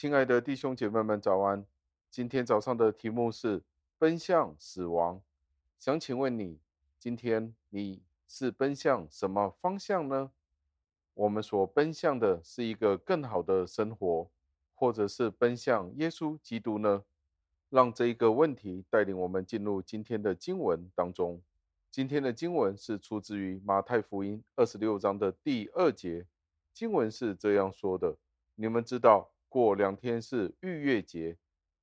亲爱的弟兄姐妹们，早安！今天早上的题目是奔向死亡。想请问你，今天你是奔向什么方向呢？我们所奔向的是一个更好的生活，或者是奔向耶稣基督呢？让这一个问题带领我们进入今天的经文当中。今天的经文是出自于马太福音二十六章的第二节。经文是这样说的：“你们知道，过两天是逾越节，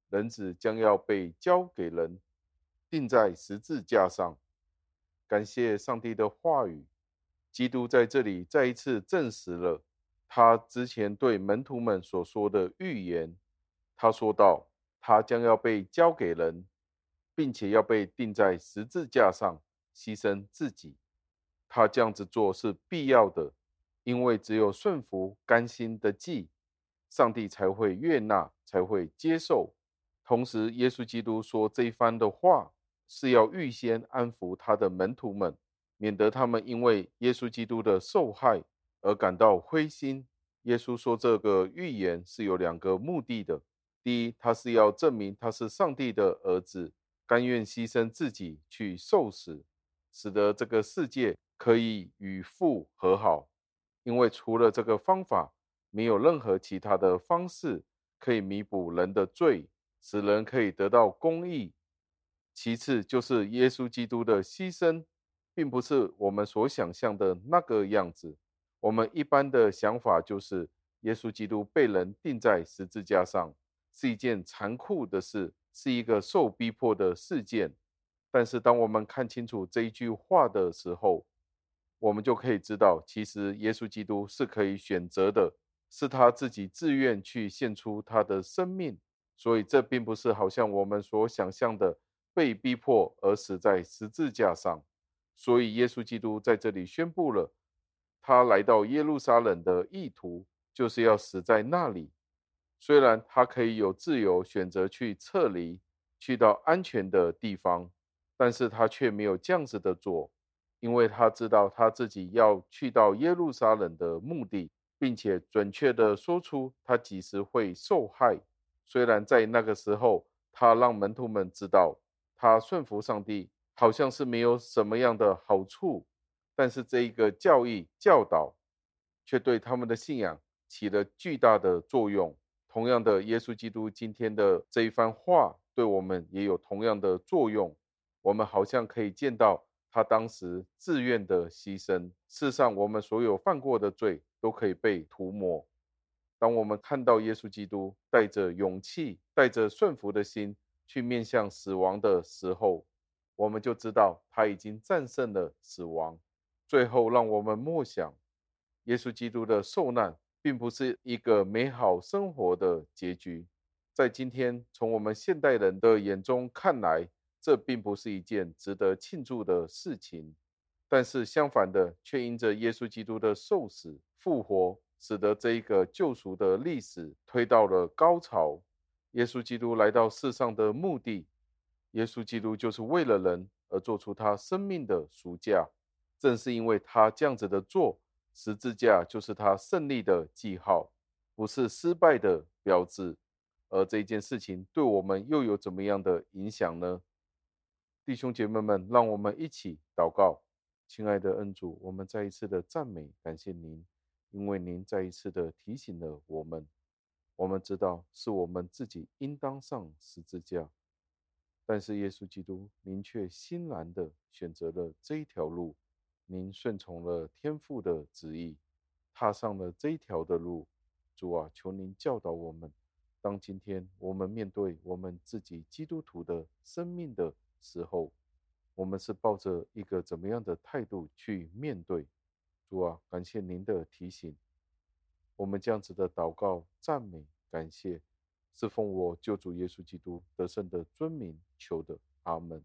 人子将要被交给人，钉在十字架上。”感谢上帝的话语，基督在这里再一次证实了他之前对门徒们所说的预言。他说道：“他将要被交给人，并且要被钉在十字架上，牺牲自己。他这样子做是必要的。”因为只有顺服、甘心的祭，上帝才会悦纳，才会接受。同时，耶稣基督说这一番的话，是要预先安抚他的门徒们，免得他们因为耶稣基督的受害而感到灰心。耶稣说这个预言是有两个目的的：第一，他是要证明他是上帝的儿子，甘愿牺牲自己去受死，使得这个世界可以与父和好。因为除了这个方法，没有任何其他的方式可以弥补人的罪，使人可以得到公义。其次，就是耶稣基督的牺牲，并不是我们所想象的那个样子。我们一般的想法就是，耶稣基督被人钉在十字架上，是一件残酷的事，是一个受逼迫的事件。但是，当我们看清楚这一句话的时候，我们就可以知道，其实耶稣基督是可以选择的，是他自己自愿去献出他的生命，所以这并不是好像我们所想象的被逼迫而死在十字架上。所以耶稣基督在这里宣布了，他来到耶路撒冷的意图就是要死在那里。虽然他可以有自由选择去撤离，去到安全的地方，但是他却没有这样子的做。因为他知道他自己要去到耶路撒冷的目的，并且准确地说出他几时会受害。虽然在那个时候，他让门徒们知道他顺服上帝好像是没有什么样的好处，但是这一个教义教导却对他们的信仰起了巨大的作用。同样的，耶稣基督今天的这一番话对我们也有同样的作用。我们好像可以见到。他当时自愿的牺牲，世上我们所有犯过的罪都可以被涂抹。当我们看到耶稣基督带着勇气、带着顺服的心去面向死亡的时候，我们就知道他已经战胜了死亡。最后，让我们默想，耶稣基督的受难并不是一个美好生活的结局。在今天，从我们现代人的眼中看来，这并不是一件值得庆祝的事情，但是相反的，却因着耶稣基督的受死复活，使得这一个救赎的历史推到了高潮。耶稣基督来到世上的目的，耶稣基督就是为了人而做出他生命的赎价。正是因为他这样子的做，十字架就是他胜利的记号，不是失败的标志。而这件事情对我们又有怎么样的影响呢？弟兄姐妹们，让我们一起祷告。亲爱的恩主，我们再一次的赞美感谢您，因为您再一次的提醒了我们。我们知道是我们自己应当上十字架，但是耶稣基督，您却欣然的选择了这一条路，您顺从了天父的旨意，踏上了这一条的路。主啊，求您教导我们，当今天我们面对我们自己基督徒的生命的时候，我们是抱着一个怎么样的态度去面对？主啊，感谢您的提醒。我们这样子的祷告、赞美、感谢，是奉我救主耶稣基督得胜的尊名求的。阿门。